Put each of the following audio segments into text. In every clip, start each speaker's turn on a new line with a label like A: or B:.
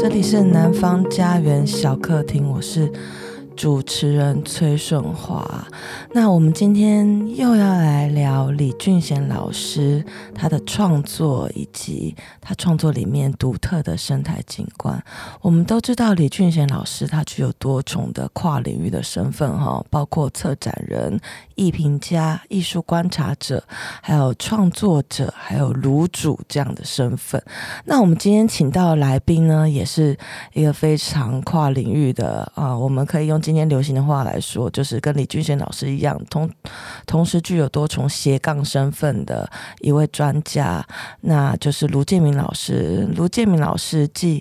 A: 这里是南方家园小客厅，我是主持人崔顺华。那我们今天又要来聊李俊贤老师他的创作，以及他创作里面独特的生态景观。我们都知道李俊贤老师他具有多重的跨领域的身份哈，包括策展人、艺评家、艺术观察者，还有创作者，还有炉主这样的身份。那我们今天请到的来宾呢，也是一个非常跨领域的啊，我们可以用今天流行的话来说，就是跟李俊贤老师一样，同同时具有多重斜杠身份的一位专家，那就是卢建明老师。卢建明老师既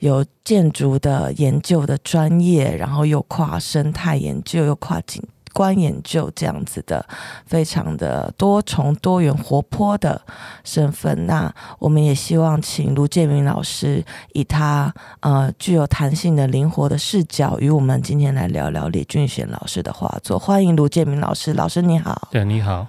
A: 有建筑的研究的专业，然后又跨生态研究，又跨景。观研究这样子的，非常的多重多元活泼的身份。那我们也希望请卢建明老师以他呃具有弹性的灵活的视角，与我们今天来聊聊李俊贤老师的画作。欢迎卢建明老师，老师你好。
B: 对，你好。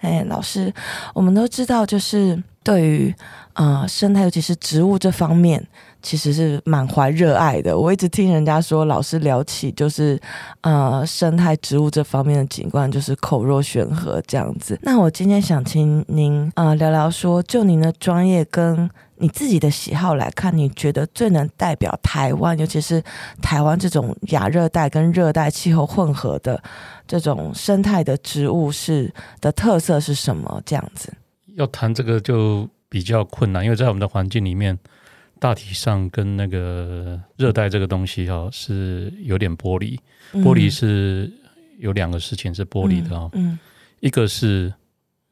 A: 哎，老师，我们都知道，就是对于呃生态，尤其是植物这方面。其实是满怀热爱的。我一直听人家说，老师聊起就是呃生态植物这方面的景观，就是口若悬河这样子。那我今天想请您呃聊聊说，就您的专业跟你自己的喜好来看，你觉得最能代表台湾，尤其是台湾这种亚热带跟热带气候混合的这种生态的植物是的特色是什么？这样子
B: 要谈这个就比较困难，因为在我们的环境里面。大体上跟那个热带这个东西哈是有点剥离，剥离是有两个事情是剥离的哈，嗯，一个是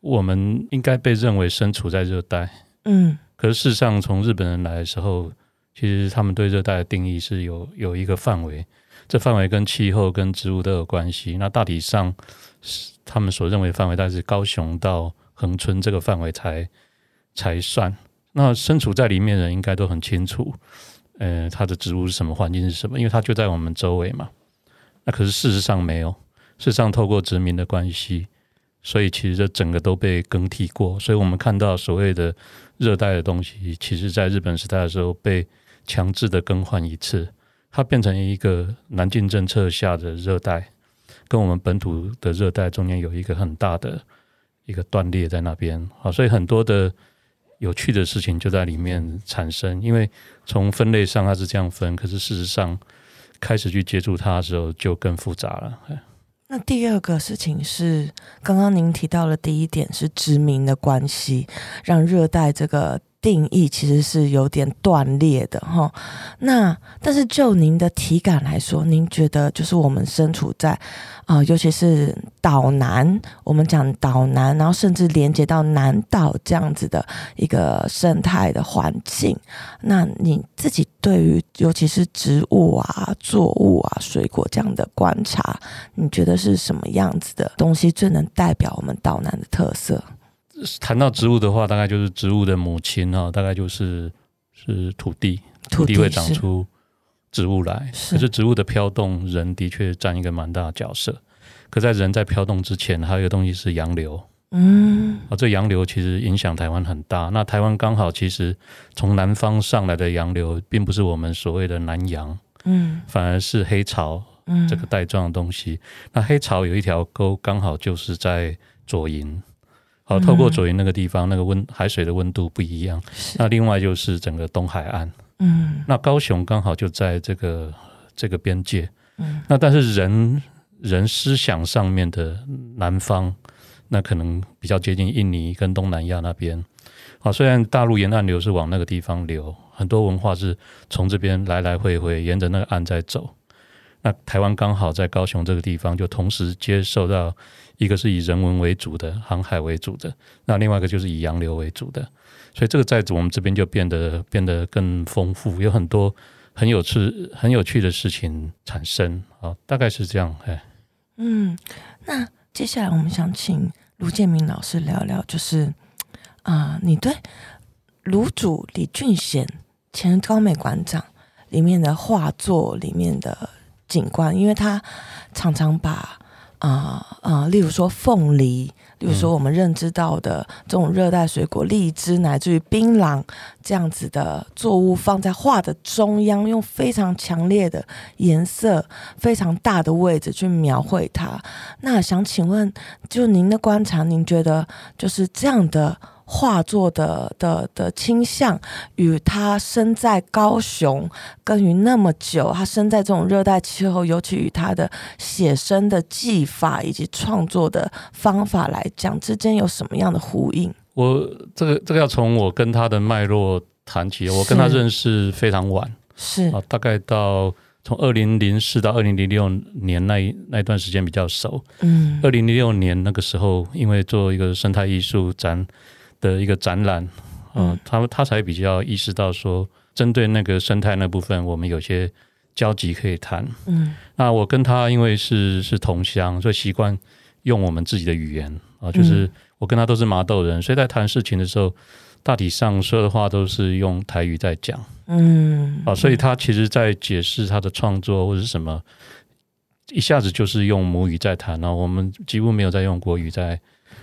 B: 我们应该被认为身处在热带，嗯，可是事实上从日本人来的时候，其实他们对热带的定义是有有一个范围，这范围跟气候跟植物都有关系。那大体上是他们所认为范围，大概是高雄到恒春这个范围才才算。那身处在里面的人应该都很清楚，呃，它的植物是什么，环境是什么，因为它就在我们周围嘛。那可是事实上没有，事实上透过殖民的关系，所以其实这整个都被更替过。所以我们看到所谓的热带的东西，其实在日本时代的时候被强制的更换一次，它变成一个南进政策下的热带，跟我们本土的热带中间有一个很大的一个断裂在那边啊，所以很多的。有趣的事情就在里面产生，因为从分类上它是这样分，可是事实上开始去接触它的时候就更复杂了。
A: 那第二个事情是，刚刚您提到了第一点是殖民的关系，让热带这个。定义其实是有点断裂的哈，那但是就您的体感来说，您觉得就是我们身处在啊、尤其是岛南，我们讲岛南，然后甚至连接到南岛这样子的一个生态的环境，那你自己对于尤其是植物啊、作物啊、水果这样的观察，你觉得是什么样子的东西最能代表我们岛南的特色？
B: 谈到植物的话，大概就是植物的母亲啊，大概就是是土地，土地会长出植物来。可是植物的飘动，人的确占一个蛮大的角色。可在人在飘动之前，还有一个东西是洋流。嗯，啊，这洋流其实影响台湾很大。那台湾刚好其实从南方上来的洋流，并不是我们所谓的南洋，嗯，反而是黑潮，嗯，这个带状的东西。那黑潮有一条沟，刚好就是在左营。好，透过左营那个地方，那个温海水的温度不一样。那另外就是整个东海岸，嗯，那高雄刚好就在这个这个边界，嗯，那但是人人思想上面的南方，那可能比较接近印尼跟东南亚那边。好，虽然大陆沿岸流是往那个地方流，很多文化是从这边来来回回沿着那个岸在走。那台湾刚好在高雄这个地方，就同时接受到。一个是以人文为主的航海为主的，那另外一个就是以洋流为主的，所以这个在我们这边就变得变得更丰富，有很多很有趣很有趣的事情产生啊，大概是这样。哎，
A: 嗯，那接下来我们想请卢建明老师聊聊，就是啊、你对炉主李俊贤前高美馆长里面的画作里面的景观，因为他常常把。啊啊，例如说凤梨，例如说我们认知到的这种热带水果荔枝，乃至于槟榔这样子的作物，放在画的中央，用非常强烈的颜色、非常大的位置去描绘它。那想请问，就您的观察，您觉得就是这样的？画作的的的倾向，与他生在高雄耕耘那么久，他生在这种热带气候，尤其与他的写生的技法以及创作的方法来讲，之间有什么样的呼应？
B: 我这个这个要从我跟他的脉络谈起。我跟他认识非常晚，
A: 是啊，
B: 大概到从二零零四到二零零六年那一那一段时间比较熟。嗯，二零零六年那个时候，因为做一个生态艺术展。的一个展览，嗯，他他才比较意识到说，针对那个生态那部分，我们有些交集可以谈。嗯，那我跟他因为是是同乡，所以习惯用我们自己的语言啊，就是我跟他都是麻豆人，所以在谈事情的时候，大体上说的话都是用台语在讲。嗯，啊，所以他其实在解释他的创作或者是什么，一下子就是用母语在谈，然后我们几乎没有在用国语在。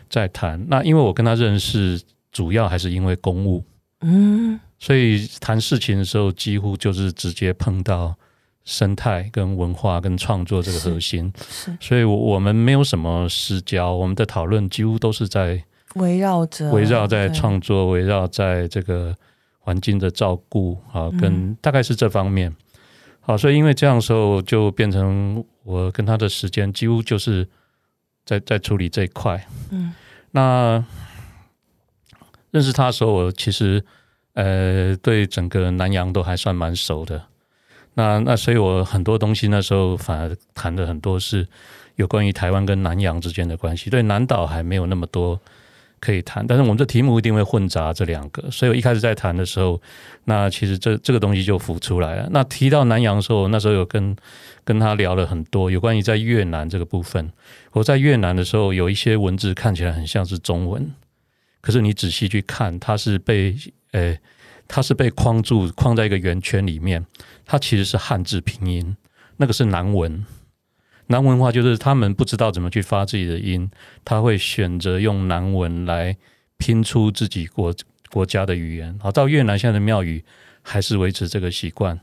B: 在谈。那，因为我跟他认识，主要还是因为公务，嗯，所以谈事情的时候，几乎就是直接碰到生态、跟文化、跟创作这个核心，是，是所以我们没有什么私交，我们的讨论几乎都是在
A: 围绕着。
B: 围绕在创作，围绕在这个环境的照顾啊，跟大概是这方面，好，所以因为这样的时候，就变成我跟他的时间几乎就是。在在处理这一块，嗯，那认识他的时候，我其实呃对整个南洋都还算蛮熟的。那那所以，我很多东西那时候反而谈的很多是有关于台湾跟南洋之间的关系，对南岛还没有那么多。可以谈，但是我们这题目一定会混杂这两个，所以我一开始在谈的时候，那其实这这个东西就浮出来了。那提到南洋的时候，那时候有跟跟他聊了很多有关于在越南这个部分。我在越南的时候，有一些文字看起来很像是中文，可是你仔细去看，它是被诶，它是被框住，框在一个圆圈里面，它其实是汉字拼音，那个是南文。南文化就是他们不知道怎么去发自己的音，他会选择用南文来拼出自己国国家的语言。好，到越南现在的庙宇还是维持这个习惯。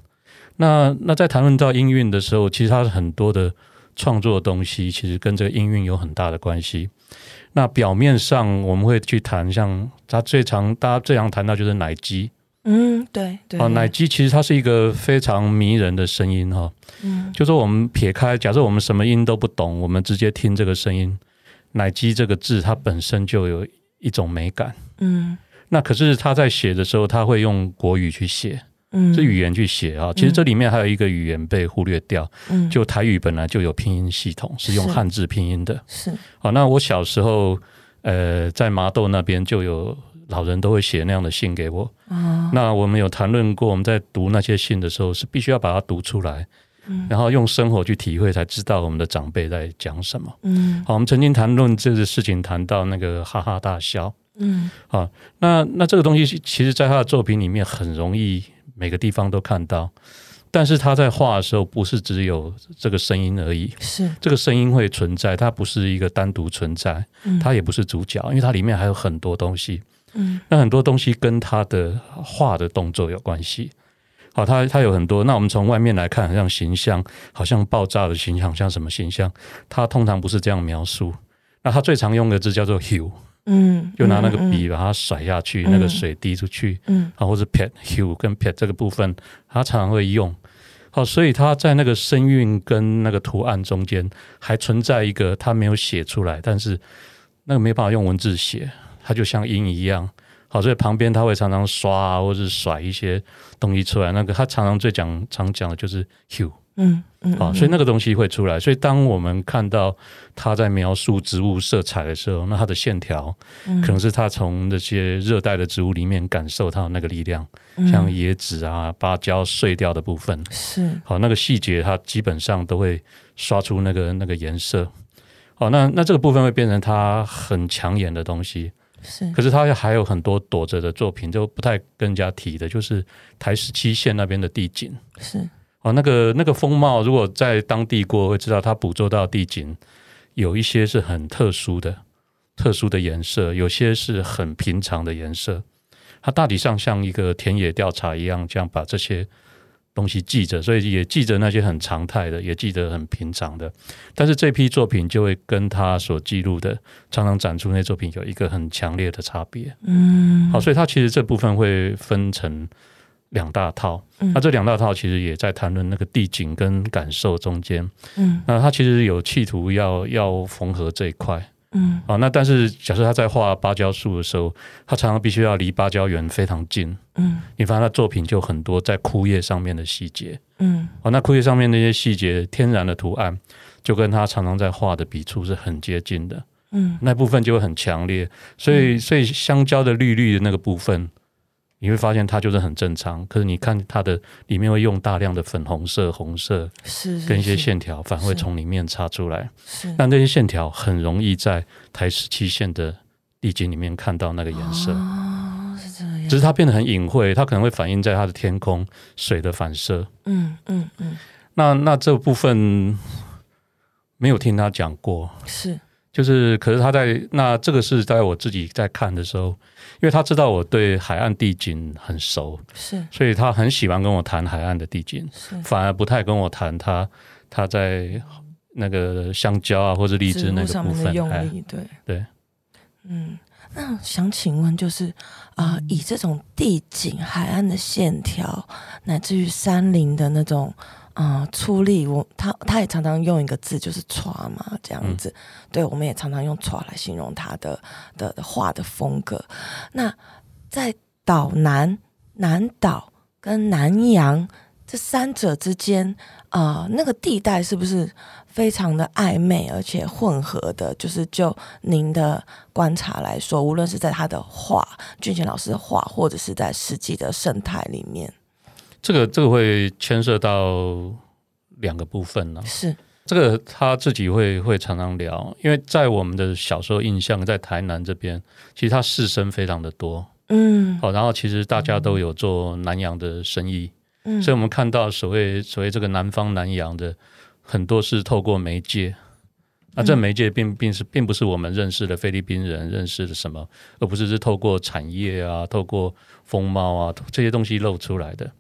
B: 那那在谈论到音韵的时候，其实他很多的创作的东西其实跟这个音韵有很大的关系。那表面上我们会去谈，像他最常大家最常谈到就是奶鸡。
A: 嗯，对对。
B: 哦，奶鸡其实它是一个非常迷人的声音哈。嗯，就说我们撇开，假设我们什么音都不懂，我们直接听这个声音，奶鸡这个字它本身就有一种美感。嗯，那可是他在写的时候，他会用国语去写，嗯，这语言去写啊。其实这里面还有一个语言被忽略掉，嗯，就台语本来就有拼音系统，是用汉字拼音的。是。好，那我小时候，呃，在麻豆那边就有。老人都会写那样的信给我。哦，那我们有谈论过，我们在读那些信的时候，是必须要把它读出来，嗯，然后用生活去体会，才知道我们的长辈在讲什么。嗯，好，我们曾经谈论这个事情，谈到那个哈哈大笑。嗯，好，那那这个东西，其实在他的作品里面很容易每个地方都看到，但是他在画的时候，不是只有这个声音而已，是这个声音会存在，它不是一个单独存在，它也不是主角，因为它里面还有很多东西。嗯，那很多东西跟他的画的动作有关系。好，他他有很多。那我们从外面来看，好像形象，好像爆炸的形象，像什么形象？他通常不是这样描述。那他最常用的字叫做 “hue”，嗯，就拿那个笔把它甩下去，嗯、那个水滴出去，嗯，啊，或者 “pet”，“hue” 跟 “pet” 这个部分，他常常会用。好，所以他在那个声韵跟那个图案中间，还存在一个他没有写出来，但是那个没办法用文字写。它就像鹰一样，好，所以旁边他会常常刷啊，或者是甩一些东西出来。那个他常常最讲常讲的就是 hue，嗯嗯，好，所以那个东西会出来。所以当我们看到他在描述植物色彩的时候，那它的线条可能是他从那些热带的植物里面感受到那个力量，像椰子啊、芭蕉碎掉的部分，是好，那个细节它基本上都会刷出那个那个颜色。好，那那这个部分会变成它很抢眼的东西。是，可是他还有很多躲着的作品，就不太跟人家提的，就是台十七线那边的地景。是，哦，那个那个风貌，如果在当地过，会知道他捕捉到地景有一些是很特殊的、特殊的颜色，有些是很平常的颜色。它大体上像一个田野调查一样，这样把这些东西记着，所以也记着那些很常态的，也记得很平常的。但是这批作品就会跟他所记录的常常展出那些作品有一个很强烈的差别。嗯，好，所以他其实这部分会分成两大套。嗯，那这两大套其实也在谈论那个地景跟感受中间。嗯，那他其实有企图要要缝合这一块。嗯，啊，那但是假设他在画芭蕉树的时候，他常常必须要离芭蕉园非常近。嗯，你发现他作品就很多在枯叶上面的细节。嗯，啊，那枯叶上面那些细节，天然的图案，就跟他常常在画的笔触是很接近的。嗯，那部分就会很强烈。所以，所以香蕉的绿绿的那个部分。你会发现它就是很正常，可是你看它的里面会用大量的粉红色、红色，是跟一些线条，反而会从里面插出来。是，但这些线条很容易在台十七线的地景里面看到那个颜色。哦，是这样。只是它变得很隐晦，它可能会反映在它的天空、水的反射。嗯嗯嗯。那那这部分没有听他讲过。是。就是，可是他在那这个是在我自己在看的时候，因为他知道我对海岸地景很熟，是，所以他很喜欢跟我谈海岸的地景，是，反而不太跟我谈他他在那个香蕉啊或者荔枝那个部分用力，对。对，嗯，那想请问，就是啊、呃，以这种地景、海岸的线条，乃至于山林的那种。啊、呃，粗砺，我他他也常常用一个字，就是“欻”嘛，这样子。嗯、对，我们也常常用“欻”来形容他的的画的风格。那在岛南、南岛跟南洋这三者之间，啊、呃，那个地带是不是非常的暧昧而且混合的？就是就您的观察来说，无论是在他的画，俊贤老师的画，或者是在实际的生态里面。这个这个会牵涉到两个部分呢、啊。是这个他自己会会常常聊，因为在我们的小时候印象，在台南这边，其实他士绅非常的多。嗯，好，然后其实大家都有做南洋的生意。嗯，所以我们看到所谓所谓这个南方南洋的很多是透过媒介，那这媒介并并是并不是我们认识的菲律宾人认识的什么，而不是是透过产业啊，透过风貌啊这些东西露出来的。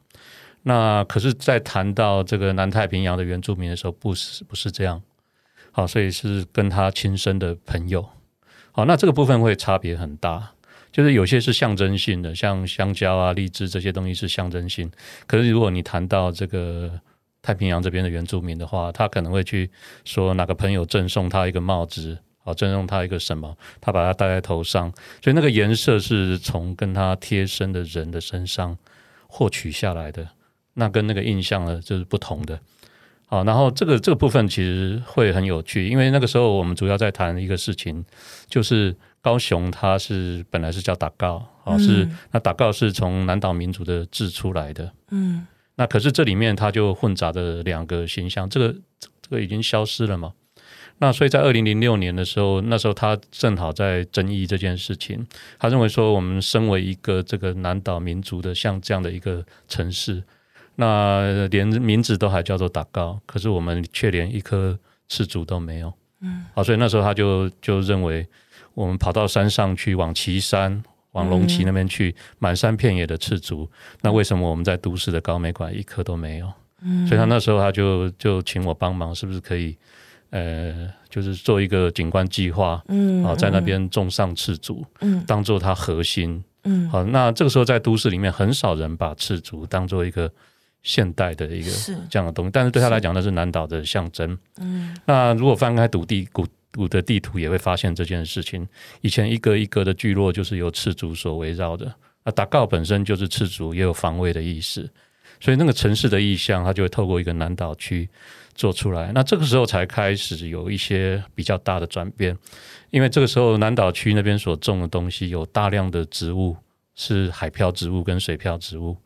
B: 那可是，在谈到这个南太平洋的原住民的时候，不是不是这样，好，所以是跟他亲生的朋友，好，那这个部分会差别很大，就是有些是象征性的，像香蕉啊、荔枝这些东西是象征性，可是如果你谈到这个太平洋这边的原住民的话，他可能会去说哪个朋友赠送他一个帽子，好，赠送他一个什么，他把它戴在头上，所以那个颜色是从跟他贴身的人的身上获取下来的。那跟那个印象呢，就是不同的。好，然后这个这个部分其实会很有趣，因为那个时候我们主要在谈一个事情，就是高雄它是本来是叫打告，啊、嗯，是那打告是从南岛民族的字出来的，嗯，那可是这里面它就混杂的两个形象，这个这个已经消失了嘛。那所以在二零零六年的时候，那时候他正好在争议这件事情，他认为说我们身为一个这个南岛民族的像这样的一个城市。那连名字都还叫做打高，可是我们却连一棵赤足都没有。嗯，好，所以那时候他就就认为，我们跑到山上去，往旗山、往龙崎那边去，满山遍野的赤足，那为什么我们在都市的高美馆一棵都没有？嗯，所以他那时候他就就请我帮忙，是不是可以，呃，就是做一个景观计划，嗯，好，在那边种上赤竹，嗯，当做它核心，嗯，好，那这个时候在都市里面很少人把赤竹当做一个。现代的一个这样的东西，但是对他来讲，那是南岛的象征。嗯，那如果翻开土地古古的地图，也会发现这件事情。以前一个一个的聚落就是由赤足所围绕的。那达告本身就是赤足，也有防卫的意思，所以那个城市的意象，它就会透过一个南岛区做出来。那这个时候才开始有一些比较大的转变，因为这个时候南岛区那边所种的东西有大量的植物是海漂植物跟水漂植物。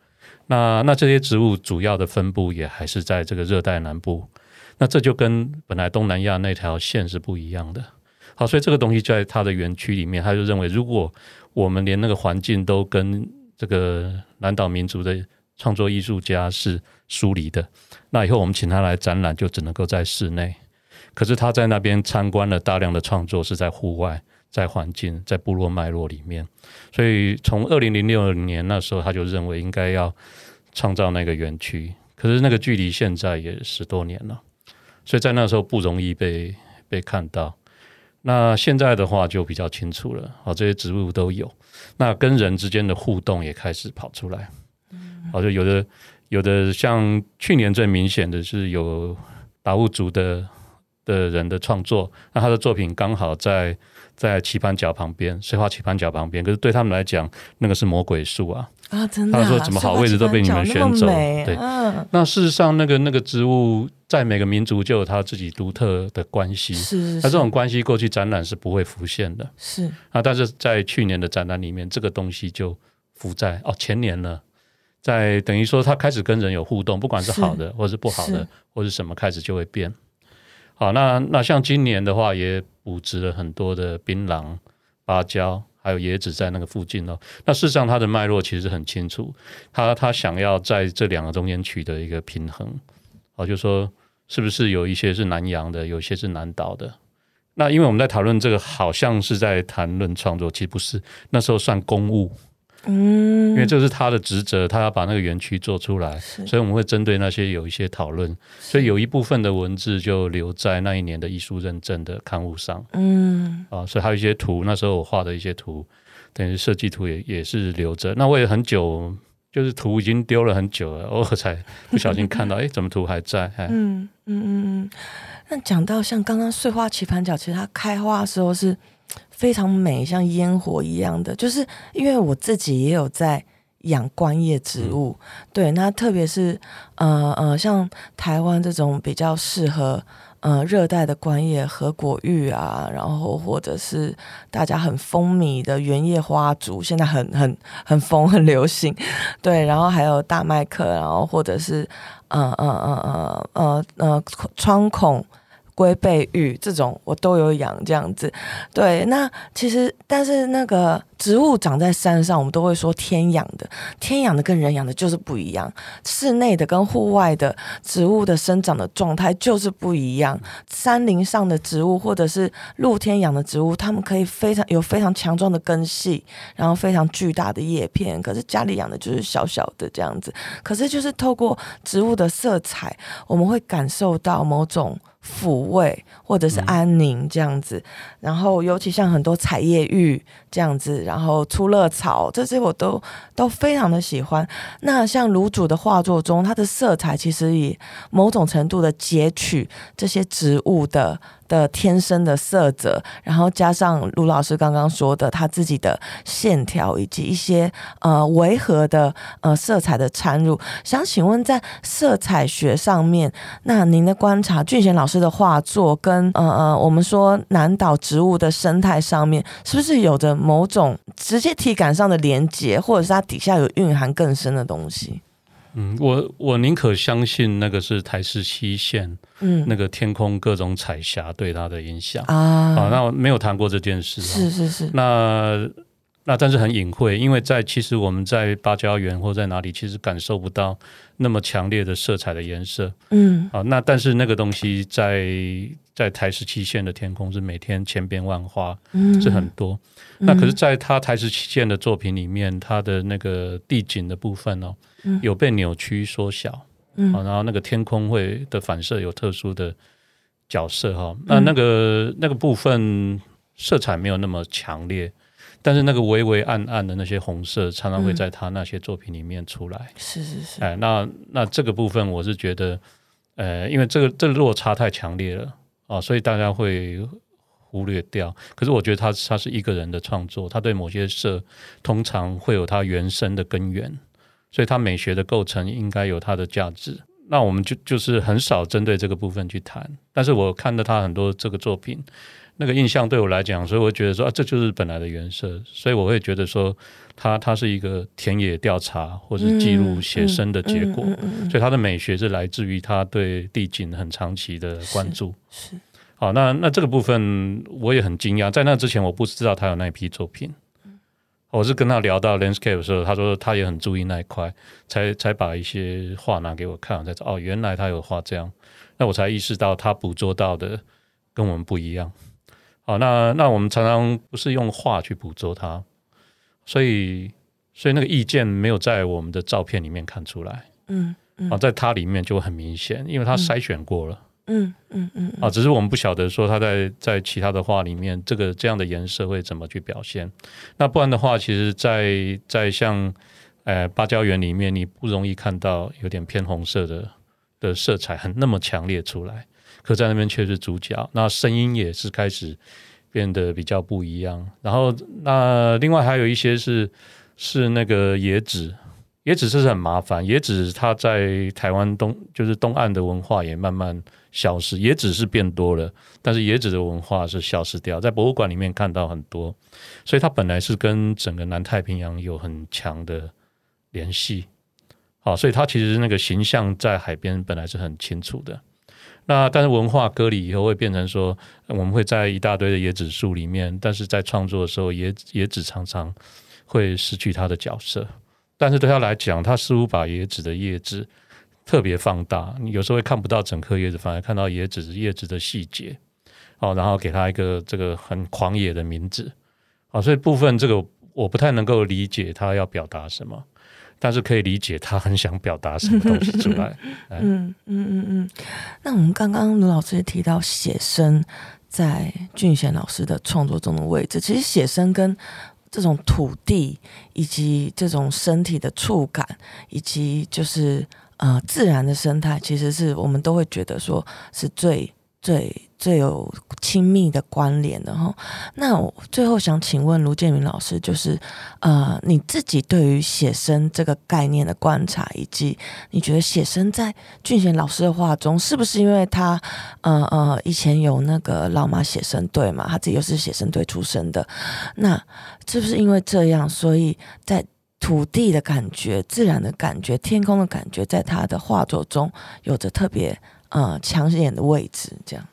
B: 那那这些植物主要的分布也还是在这个热带南部，那这就跟本来东南亚那条线是不一样的。好，所以这个东西就在它的园区里面，他就认为，如果我们连那个环境都跟这个南岛民族的创作艺术家是疏离的，那以后我们请他来展览，就只能够在室内。可是他在那边参观了大量的创作，是在户外，在环境，在部落脉络里面。所以从二零零六年那时候，他就认为应该要创造那个园区。可是那个距离现在也十多年了，所以在那时候不容易被被看到。那现在的话就比较清楚了，好，这些植物都有。那跟人之间的互动也开始跑出来，好，就有的有的像去年最明显的是有达悟族的。的人的创作，那他的作品刚好在在棋盘角旁边，燧花棋盘角旁边。可是对他们来讲，那个是魔鬼树啊！
A: 啊，真的、啊，
B: 他说怎么好位置都被你们选走？对，嗯、那事实上，那个那个植物在每个民族就有它自己独特的关系。是，那这种关系过去展览是不会浮现的。是啊，但是在去年的展览里面，这个东西就浮在哦，前年了，在等于说他开始跟人有互动，不管是好的，或是不好的，或是什么，开始就会变。好，那那像今年的话，也补植了很多的槟榔、芭蕉，还有椰子在那个附近哦。那事实上，它的脉络其实很清楚，他他想要在这两个中间取得一个平衡。好，就说是不是有一些是南洋的，有一些是南岛的？那因为我们在讨论这个，好像是在谈论创作，其实不是，那时候算公务。嗯，因为这是他的职责，他要把那个园区做出来，所以我们会针对那些有一些讨论，所以有一部分的文字就留在那一年的艺术认证的刊物上。嗯，啊，所以还有一些图，那时候我画的一些图，等于设计图也也是留着。那我也很久，就是图已经丢了很久了，偶尔才不小心看到，哎，怎么图还在？嗯嗯嗯嗯。
A: 那讲到像刚刚碎花棋盘脚，其实它开花的时候是。非常美，像烟火一样的，就是因为我自己也有在养观叶植物，嗯、对，那特别是呃呃，像台湾这种比较适合呃热带的观叶，和果玉啊，然后或者是大家很风靡的原叶花烛，现在很很很风很流行，对，然后还有大麦克，然后或者是呃呃呃呃呃呃窗孔。龟背芋这种我都有养，这样子，对。那其实，但是那个植物长在山上，我们都会说天养的，天养的跟人养的就是不一样。室内的跟户外的植物的生长的状态就是不一样。山林上的植物或者是露天养的植物，它们可以非常有非常强壮的根系，然后非常巨大的叶片。可是家里养的就是小小的这样子。可是就是透过植物的色彩，我们会感受到某种。抚慰或者是安宁这样子，嗯、然后尤其像很多彩叶玉这样子，然后出乐草这些我都都非常的喜欢。那像卢主的画作中，它的色彩其实以某种程度的截取这些植物的。的天生的色泽，然后加上卢老师刚刚说的他自己的线条，以及一些呃违和的呃色彩的掺入，想请问在色彩学上面，那您的观察，俊贤老师的画作跟呃呃我们说南岛植物的生态上面，是不是有着某种直接体感上的连接，或者是它底下有蕴含更深的东西？
B: 嗯，我我宁可相信那个是台式七线，嗯，那个天空各种彩霞对它的影响啊。啊，那我没有谈过这件事，
A: 是是是。
B: 那那但是很隐晦，因为在其实我们在芭蕉园或在哪里，其实感受不到那么强烈的色彩的颜色，嗯。啊，那但是那个东西在在台十七线的天空是每天千变万化，嗯，是很多。那可是，在他台十七线的作品里面，他的那个地景的部分哦。有被扭曲缩小，嗯，然后那个天空会的反射有特殊的角色哈，那那个那个部分色彩没有那么强烈，但是那个微微暗暗的那些红色常常会在他那些作品里面出来，
A: 是是是，
B: 哎，那那这个部分我是觉得，呃，因为这个这个落差太强烈了啊，所以大家会忽略掉。可是我觉得他他是一个人的创作，他对某些色通常会有他原生的根源。所以，他美学的构成应该有它的价值。那我们就就是很少针对这个部分去谈。但是我看到他很多这个作品，那个印象对我来讲，所以我觉得说啊，这就是本来的原色。所以我会觉得说，它它是一个田野调查或是记录写生的结果。所以，它的美学是来自于他对地景很长期的关注。是。好，那那这个部分我也很惊讶，在那之前我不知道他有那一批作品。我是跟他聊到 landscape 的时候，他说他也很注意那一块，才才把一些画拿给我看，我才哦，原来他有画这样，那我才意识到他捕捉到的跟我们不一样。好，那那我们常常不是用画去捕捉它，所以所以那个意见没有在我们的照片里面看出来。嗯，嗯啊，在它里面就很明显，因为它筛选过了。嗯嗯嗯，嗯啊，只是我们不晓得说它在在其他的画里面，这个这样的颜色会怎么去表现。那不然的话，其实在，在在像呃芭蕉园里面，你不容易看到有点偏红色的的色彩很那么强烈出来。客栈那边却是主角，那声音也是开始变得比较不一样。然后那另外还有一些是是那个椰子，椰子是很麻烦。椰子它在台湾东就是东岸的文化也慢慢消失，椰子是变多了，但是椰子的文化是消失掉。在博物馆里面看到很多，所以它本来是跟整个南太平洋有很强的联系。好，所以它其实那个形象在海边本来是很清楚的。那但是文化割离以后会变成说，我们会在一大堆的椰子树里面，但是在创作的时候，椰椰子常常会失去它的角色。但是对他来讲，他似乎把椰子的叶子特别放大，你有时候会看不到整颗椰子，反而看到椰子叶子的细节。哦，然后给他一个这个很狂野的名字。啊，所以部分这个我不太能够理解他要表达什么。但是可以理解他很想表达什么东西出来。
A: 嗯嗯嗯嗯。那我们刚刚卢老师也提到写生在俊贤老师的创作中的位置，其实写生跟这种土地以及这种身体的触感，以及就是呃自然的生态，其实是我们都会觉得说是最。最最有亲密的关联的哈，那我最后想请问卢建明老师，就是呃，你自己对于写生这个概念的观察，以及你觉得写生在俊贤老师的画中，是不是因为他呃呃以前有那个老马写生队嘛，他自己又是写生队出身的，那是不是因为这样，所以在土地的感觉、自然的感觉、天空的感觉，在他的画作中有着特别。呃，抢眼的位置，这样。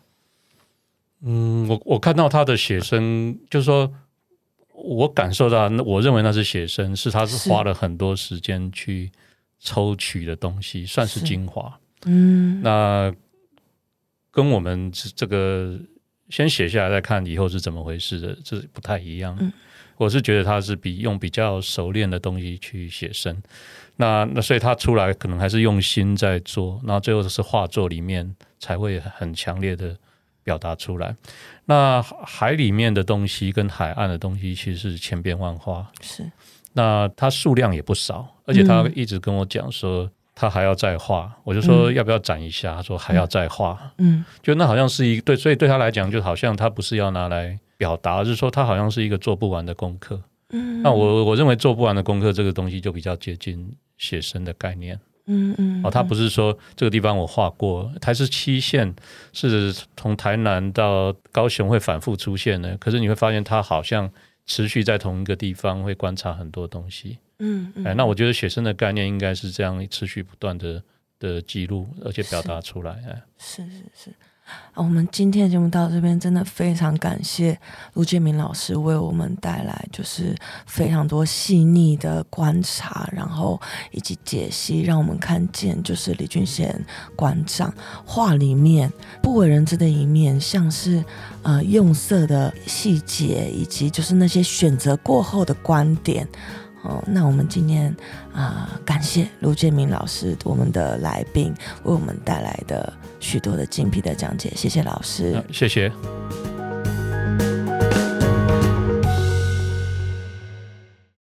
B: 嗯，我我看到他的写生，就是说我感受到，我认为那是写生，是他是花了很多时间去抽取的东西，算是精华。嗯，那跟我们这个先写下来再看以后是怎么回事的，这不太一样。嗯，我是觉得他是比用比较熟练的东西去写生。那那所以他出来可能还是用心在做，然后最后是画作里面才会很强烈的表达出来。那海里面的东西跟海岸的东西其实是千变万化，是。那它数量也不少，而且他一直跟我讲说他还要再画，我就说要不要展一下，他说还要再画，嗯，就那好像是一对，所以对他来讲就好像他不是要拿来表达，就是说他好像是一个做不完的功课。嗯，那我我认为做不完的功课这个东西就比较接近。写生的概念，嗯嗯，哦，他不是说这个地方我画过，台十七线是从台南到高雄会反复出现的，可是你会发现他好像持续在同一个地方会观察很多东西，嗯嗯，哎，那我觉得写生的概念应该是这样持续不断的的记录，而且表达出来，哎，
A: 是是是。我们今天的节目到这边，真的非常感谢卢建明老师为我们带来就是非常多细腻的观察，然后以及解析，让我们看见就是李俊贤馆长画里面不为人知的一面，像是呃用色的细节，以及就是那些选择过后的观点。哦，那我们今天啊，感谢卢建明老师，我们的来宾为我们带来的许多的精辟的讲解。谢谢老师，
B: 谢谢。